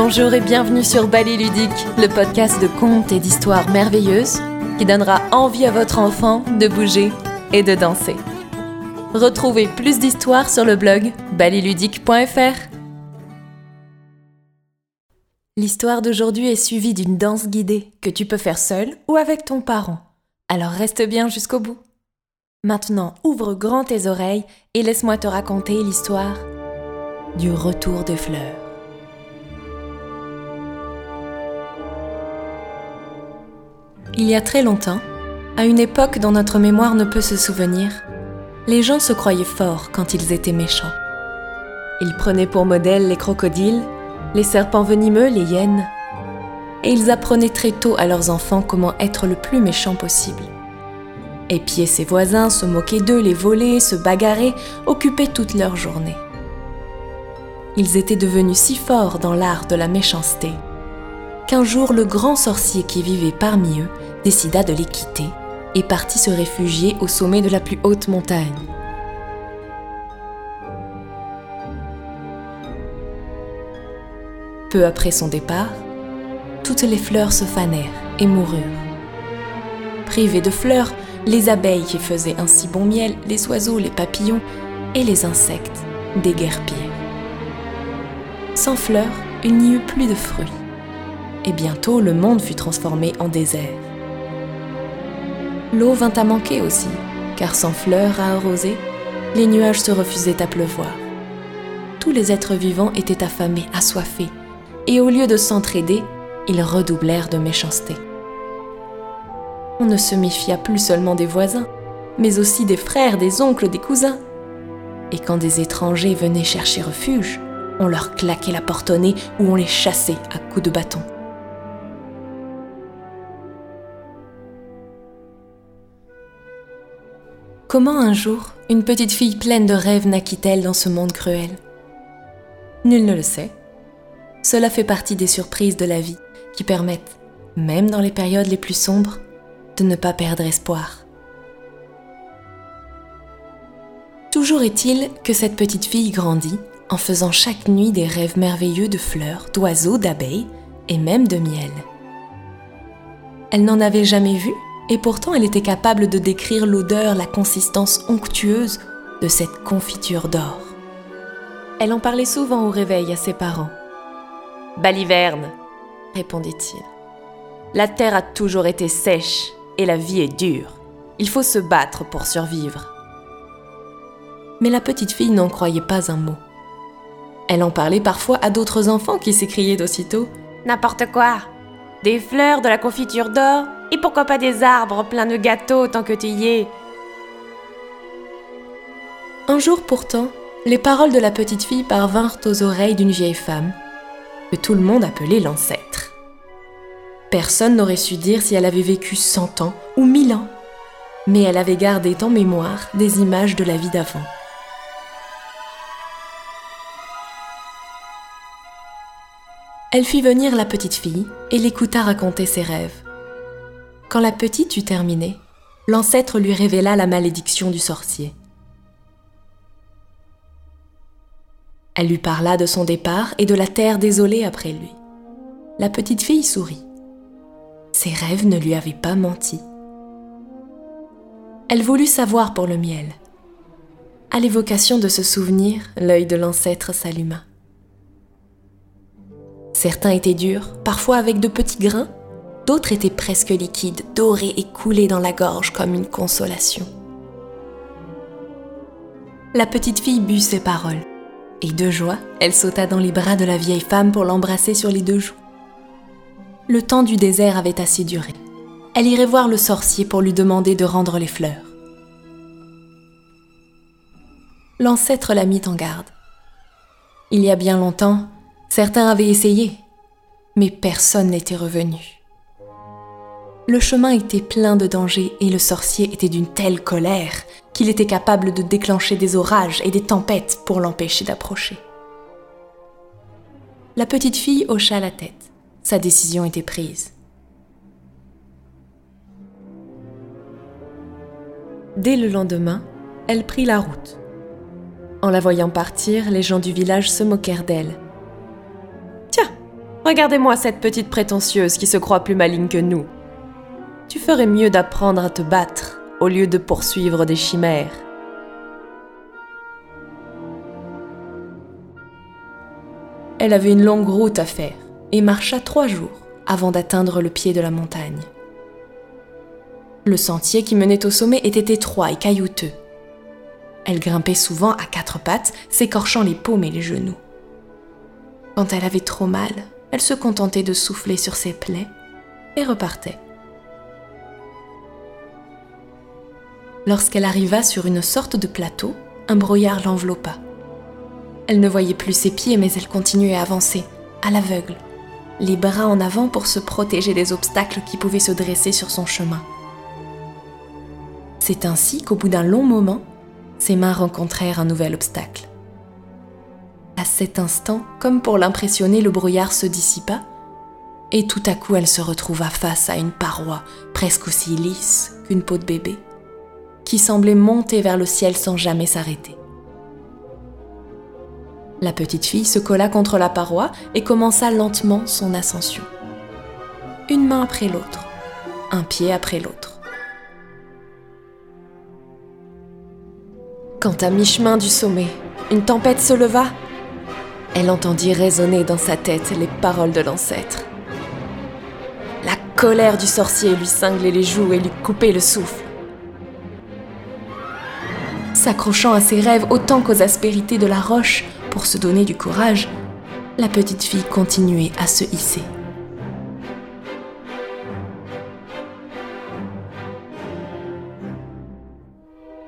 Bonjour et bienvenue sur Ballet Ludique, le podcast de contes et d'histoires merveilleuses qui donnera envie à votre enfant de bouger et de danser. Retrouvez plus d'histoires sur le blog balletludique.fr. L'histoire d'aujourd'hui est suivie d'une danse guidée que tu peux faire seul ou avec ton parent. Alors reste bien jusqu'au bout. Maintenant, ouvre grand tes oreilles et laisse-moi te raconter l'histoire du retour des fleurs. Il y a très longtemps, à une époque dont notre mémoire ne peut se souvenir, les gens se croyaient forts quand ils étaient méchants. Ils prenaient pour modèle les crocodiles, les serpents venimeux, les hyènes, et ils apprenaient très tôt à leurs enfants comment être le plus méchant possible. Épier ses voisins, se moquer d'eux, les voler, se bagarrer, occupaient toute leur journée. Ils étaient devenus si forts dans l'art de la méchanceté qu'un jour le grand sorcier qui vivait parmi eux décida de les quitter et partit se réfugier au sommet de la plus haute montagne. Peu après son départ, toutes les fleurs se fanèrent et moururent. Privés de fleurs, les abeilles qui faisaient un si bon miel, les oiseaux, les papillons et les insectes déguerpirent. Sans fleurs, il n'y eut plus de fruits et bientôt le monde fut transformé en désert. L'eau vint à manquer aussi, car sans fleurs à arroser, les nuages se refusaient à pleuvoir. Tous les êtres vivants étaient affamés, assoiffés, et au lieu de s'entraider, ils redoublèrent de méchanceté. On ne se méfia plus seulement des voisins, mais aussi des frères, des oncles, des cousins. Et quand des étrangers venaient chercher refuge, on leur claquait la porte au nez ou on les chassait à coups de bâton. Comment un jour une petite fille pleine de rêves naquit-elle dans ce monde cruel? Nul ne le sait. Cela fait partie des surprises de la vie qui permettent, même dans les périodes les plus sombres, de ne pas perdre espoir. Toujours est-il que cette petite fille grandit en faisant chaque nuit des rêves merveilleux de fleurs, d'oiseaux, d'abeilles et même de miel. Elle n'en avait jamais vu? Et pourtant elle était capable de décrire l'odeur, la consistance onctueuse de cette confiture d'or. Elle en parlait souvent au réveil à ses parents. Baliverne, répondait-il. La terre a toujours été sèche et la vie est dure. Il faut se battre pour survivre. Mais la petite fille n'en croyait pas un mot. Elle en parlait parfois à d'autres enfants qui s'écriaient aussitôt N'importe quoi Des fleurs, de la confiture d'or et pourquoi pas des arbres pleins de gâteaux tant que tu y es Un jour pourtant, les paroles de la petite fille parvinrent aux oreilles d'une vieille femme, que tout le monde appelait l'ancêtre. Personne n'aurait su dire si elle avait vécu cent ans ou mille ans, mais elle avait gardé en mémoire des images de la vie d'avant. Elle fit venir la petite fille et l'écouta raconter ses rêves. Quand la petite eut terminé, l'ancêtre lui révéla la malédiction du sorcier. Elle lui parla de son départ et de la terre désolée après lui. La petite fille sourit. Ses rêves ne lui avaient pas menti. Elle voulut savoir pour le miel. À l'évocation de ce souvenir, l'œil de l'ancêtre s'alluma. Certains étaient durs, parfois avec de petits grains, D'autres étaient presque liquides, dorés et coulés dans la gorge comme une consolation. La petite fille but ces paroles, et de joie, elle sauta dans les bras de la vieille femme pour l'embrasser sur les deux joues. Le temps du désert avait assez duré. Elle irait voir le sorcier pour lui demander de rendre les fleurs. L'ancêtre la mit en garde. Il y a bien longtemps, certains avaient essayé, mais personne n'était revenu. Le chemin était plein de dangers et le sorcier était d'une telle colère qu'il était capable de déclencher des orages et des tempêtes pour l'empêcher d'approcher. La petite fille hocha la tête. Sa décision était prise. Dès le lendemain, elle prit la route. En la voyant partir, les gens du village se moquèrent d'elle. Regardez-moi cette petite prétentieuse qui se croit plus maligne que nous. Tu ferais mieux d'apprendre à te battre au lieu de poursuivre des chimères. Elle avait une longue route à faire et marcha trois jours avant d'atteindre le pied de la montagne. Le sentier qui menait au sommet était étroit et caillouteux. Elle grimpait souvent à quatre pattes, s'écorchant les paumes et les genoux. Quand elle avait trop mal, elle se contentait de souffler sur ses plaies et repartait. Lorsqu'elle arriva sur une sorte de plateau, un brouillard l'enveloppa. Elle ne voyait plus ses pieds, mais elle continuait à avancer, à l'aveugle, les bras en avant pour se protéger des obstacles qui pouvaient se dresser sur son chemin. C'est ainsi qu'au bout d'un long moment, ses mains rencontrèrent un nouvel obstacle. À cet instant, comme pour l'impressionner, le brouillard se dissipa, et tout à coup elle se retrouva face à une paroi presque aussi lisse qu'une peau de bébé, qui semblait monter vers le ciel sans jamais s'arrêter. La petite fille se colla contre la paroi et commença lentement son ascension. Une main après l'autre, un pied après l'autre. Quand à mi-chemin du sommet, une tempête se leva, elle entendit résonner dans sa tête les paroles de l'ancêtre. La colère du sorcier lui cinglait les joues et lui coupait le souffle. S'accrochant à ses rêves autant qu'aux aspérités de la roche, pour se donner du courage, la petite fille continuait à se hisser.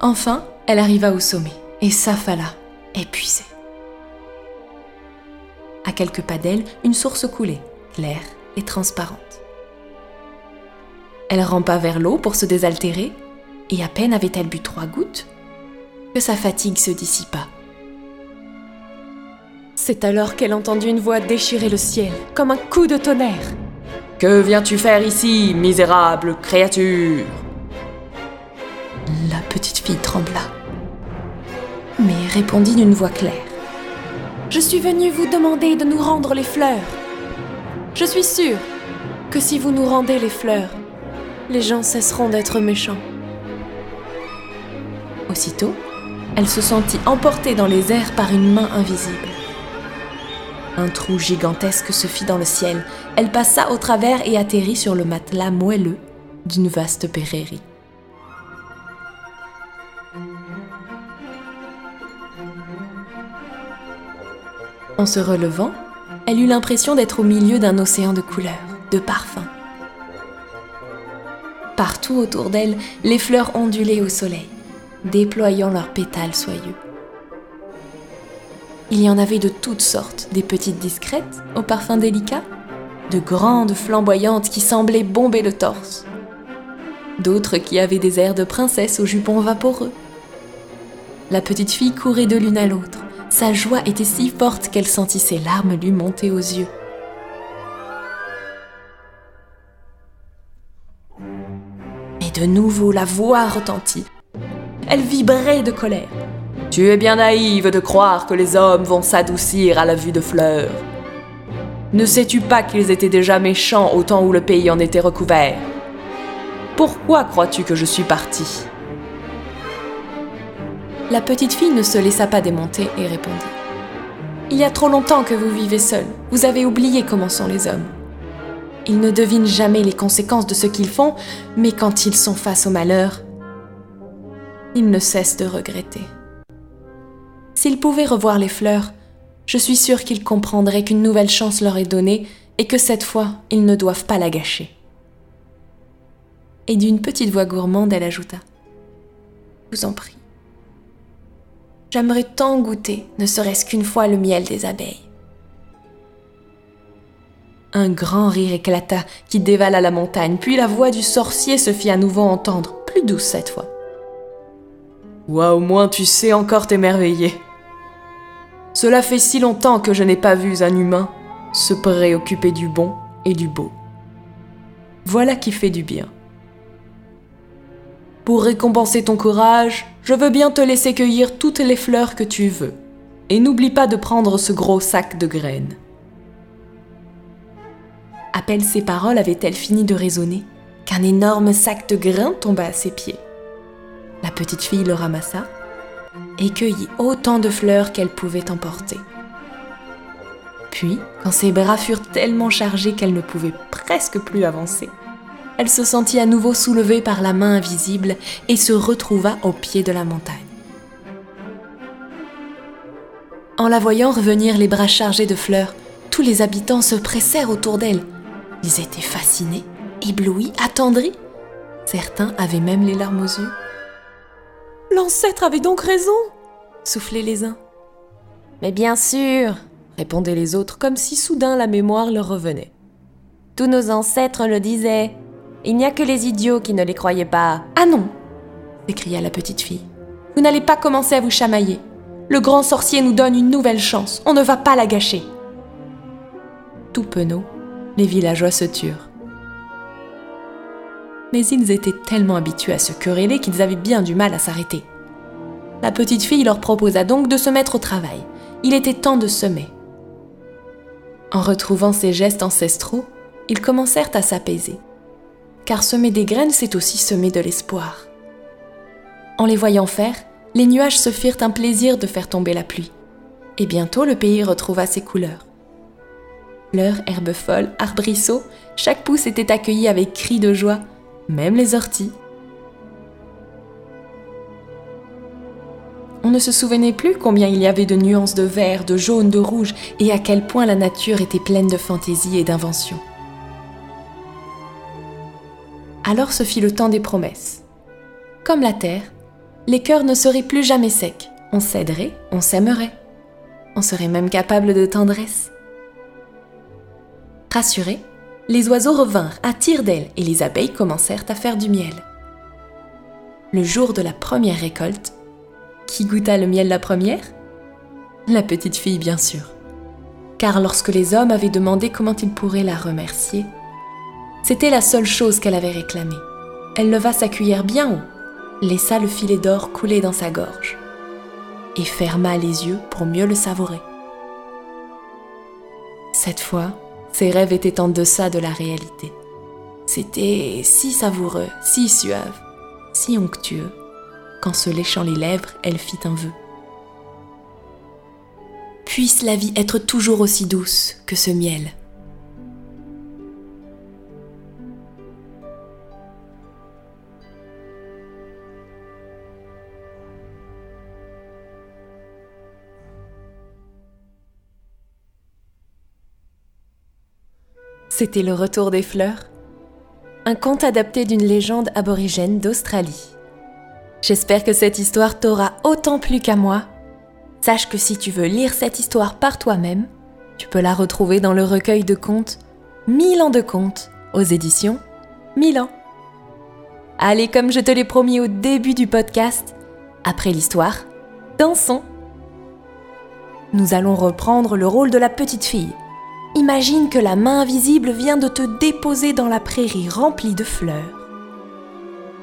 Enfin, elle arriva au sommet et s'affala, épuisée. À quelques pas d'elle, une source coulait, claire et transparente. Elle rampa vers l'eau pour se désaltérer, et à peine avait-elle bu trois gouttes que sa fatigue se dissipa c'est alors qu'elle entendit une voix déchirer le ciel, comme un coup de tonnerre. Que viens-tu faire ici, misérable créature? La petite fille trembla, mais répondit d'une voix claire. Je suis venue vous demander de nous rendre les fleurs. Je suis sûre que si vous nous rendez les fleurs, les gens cesseront d'être méchants. Aussitôt, elle se sentit emportée dans les airs par une main invisible. Un trou gigantesque se fit dans le ciel. Elle passa au travers et atterrit sur le matelas moelleux d'une vaste prairie. En se relevant, elle eut l'impression d'être au milieu d'un océan de couleurs, de parfums. Partout autour d'elle, les fleurs ondulaient au soleil, déployant leurs pétales soyeux. Il y en avait de toutes sortes, des petites discrètes, au parfum délicat, de grandes flamboyantes qui semblaient bomber le torse, d'autres qui avaient des airs de princesse aux jupons vaporeux. La petite fille courait de l'une à l'autre. Sa joie était si forte qu'elle sentit ses larmes lui monter aux yeux. Et de nouveau la voix retentit. Elle vibrait de colère. Tu es bien naïve de croire que les hommes vont s'adoucir à la vue de fleurs. Ne sais-tu pas qu'ils étaient déjà méchants au temps où le pays en était recouvert? Pourquoi crois-tu que je suis partie La petite fille ne se laissa pas démonter et répondit. Il y a trop longtemps que vous vivez seul. Vous avez oublié comment sont les hommes. Ils ne devinent jamais les conséquences de ce qu'ils font, mais quand ils sont face au malheur, ils ne cessent de regretter. S'ils pouvaient revoir les fleurs, je suis sûre qu'ils comprendraient qu'une nouvelle chance leur est donnée et que cette fois, ils ne doivent pas la gâcher. Et d'une petite voix gourmande, elle ajouta Vous en prie. J'aimerais tant goûter, ne serait-ce qu'une fois, le miel des abeilles. Un grand rire éclata qui dévala la montagne, puis la voix du sorcier se fit à nouveau entendre, plus douce cette fois. Ouah, au moins tu sais encore t'émerveiller. Cela fait si longtemps que je n'ai pas vu un humain se préoccuper du bon et du beau. Voilà qui fait du bien. Pour récompenser ton courage, je veux bien te laisser cueillir toutes les fleurs que tu veux. Et n'oublie pas de prendre ce gros sac de graines. À peine ces paroles avaient-elles fini de résonner qu'un énorme sac de grains tomba à ses pieds. La petite fille le ramassa et cueillit autant de fleurs qu'elle pouvait emporter. Puis, quand ses bras furent tellement chargés qu'elle ne pouvait presque plus avancer, elle se sentit à nouveau soulevée par la main invisible et se retrouva au pied de la montagne. En la voyant revenir les bras chargés de fleurs, tous les habitants se pressèrent autour d'elle. Ils étaient fascinés, éblouis, attendris. Certains avaient même les larmes aux yeux. L'ancêtre avait donc raison soufflaient les uns. Mais bien sûr, répondaient les autres, comme si soudain la mémoire leur revenait. Tous nos ancêtres le disaient. Il n'y a que les idiots qui ne les croyaient pas. Ah non s'écria la petite fille. Vous n'allez pas commencer à vous chamailler. Le grand sorcier nous donne une nouvelle chance. On ne va pas la gâcher. Tout penaud, les villageois se turent. Mais ils étaient tellement habitués à se quereller qu'ils avaient bien du mal à s'arrêter. La petite fille leur proposa donc de se mettre au travail. Il était temps de semer. En retrouvant ces gestes ancestraux, ils commencèrent à s'apaiser. Car semer des graines, c'est aussi semer de l'espoir. En les voyant faire, les nuages se firent un plaisir de faire tomber la pluie. Et bientôt le pays retrouva ses couleurs. Fleurs, herbes folles, arbrisseaux, chaque pouce était accueilli avec cris de joie, même les orties. On ne se souvenait plus combien il y avait de nuances de vert, de jaune, de rouge, et à quel point la nature était pleine de fantaisie et d'invention. Alors se fit le temps des promesses. Comme la terre, les cœurs ne seraient plus jamais secs. On s'aiderait, on s'aimerait. On serait même capable de tendresse. Rassurés, les oiseaux revinrent à tire d'ailes et les abeilles commencèrent à faire du miel. Le jour de la première récolte, qui goûta le miel la première? La petite fille, bien sûr. Car lorsque les hommes avaient demandé comment ils pourraient la remercier, c'était la seule chose qu'elle avait réclamée. Elle leva sa cuillère bien haut, laissa le filet d'or couler dans sa gorge et ferma les yeux pour mieux le savourer. Cette fois, ses rêves étaient en deçà de la réalité. C'était si savoureux, si suave, si onctueux qu'en se léchant les lèvres, elle fit un vœu. Puisse la vie être toujours aussi douce que ce miel. C'était le retour des fleurs, un conte adapté d'une légende aborigène d'Australie. J'espère que cette histoire t'aura autant plu qu'à moi. Sache que si tu veux lire cette histoire par toi-même, tu peux la retrouver dans le recueil de contes Mille ans de contes aux éditions Milan. Allez, comme je te l'ai promis au début du podcast, après l'histoire, dansons. Nous allons reprendre le rôle de la petite fille. Imagine que la main invisible vient de te déposer dans la prairie remplie de fleurs.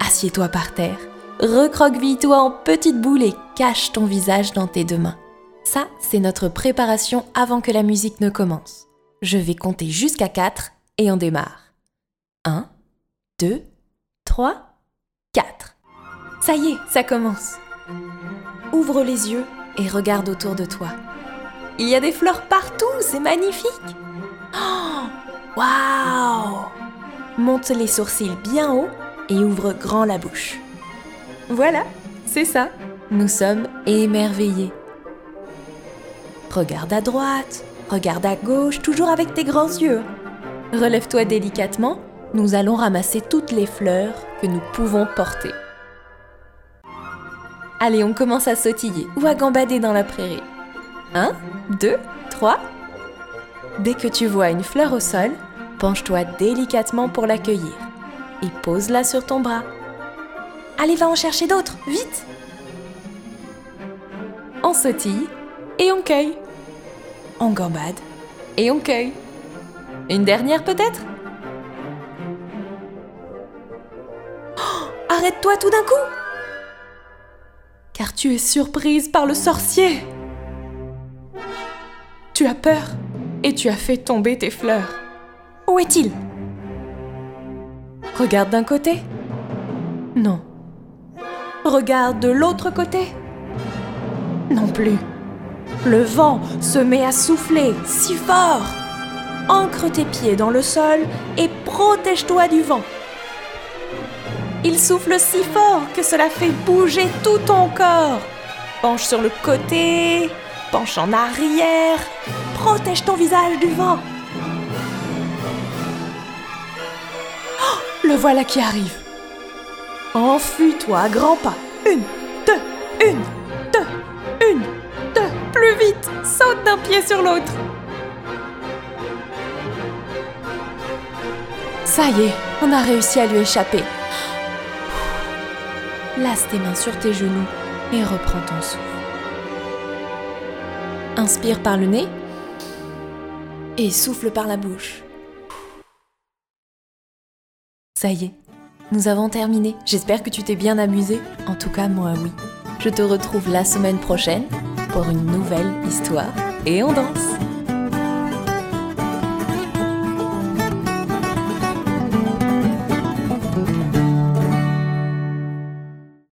Assieds-toi par terre recroqueville-toi en petites boules et cache ton visage dans tes deux mains. Ça, c'est notre préparation avant que la musique ne commence. Je vais compter jusqu'à 4 et on démarre. 1, 2, 3, 4. Ça y est, ça commence. Ouvre les yeux et regarde autour de toi. Il y a des fleurs partout, c'est magnifique. Oh, waouh Monte les sourcils bien haut et ouvre grand la bouche. Voilà, c'est ça. Nous sommes émerveillés. Regarde à droite, regarde à gauche, toujours avec tes grands yeux. Relève-toi délicatement, nous allons ramasser toutes les fleurs que nous pouvons porter. Allez, on commence à sautiller ou à gambader dans la prairie. Un, deux, trois. Dès que tu vois une fleur au sol, penche-toi délicatement pour l'accueillir et pose-la sur ton bras. Allez, va en chercher d'autres, vite On sautille et on cueille. On gambade et on cueille. Une dernière peut-être? Oh, Arrête-toi tout d'un coup Car tu es surprise par le sorcier. Tu as peur et tu as fait tomber tes fleurs. Où est-il? Regarde d'un côté. Non. Regarde de l'autre côté. Non plus. Le vent se met à souffler si fort. Ancre tes pieds dans le sol et protège-toi du vent. Il souffle si fort que cela fait bouger tout ton corps. Penche sur le côté, penche en arrière, protège ton visage du vent. Oh, le voilà qui arrive. Enfuis-toi à grands pas. Une, deux, une, deux, une, deux. Plus vite, saute d'un pied sur l'autre. Ça y est, on a réussi à lui échapper. Laisse tes mains sur tes genoux et reprends ton souffle. Inspire par le nez et souffle par la bouche. Ça y est, nous avons terminé. J'espère que tu t'es bien amusé. En tout cas, moi oui. Je te retrouve la semaine prochaine pour une nouvelle histoire et on danse.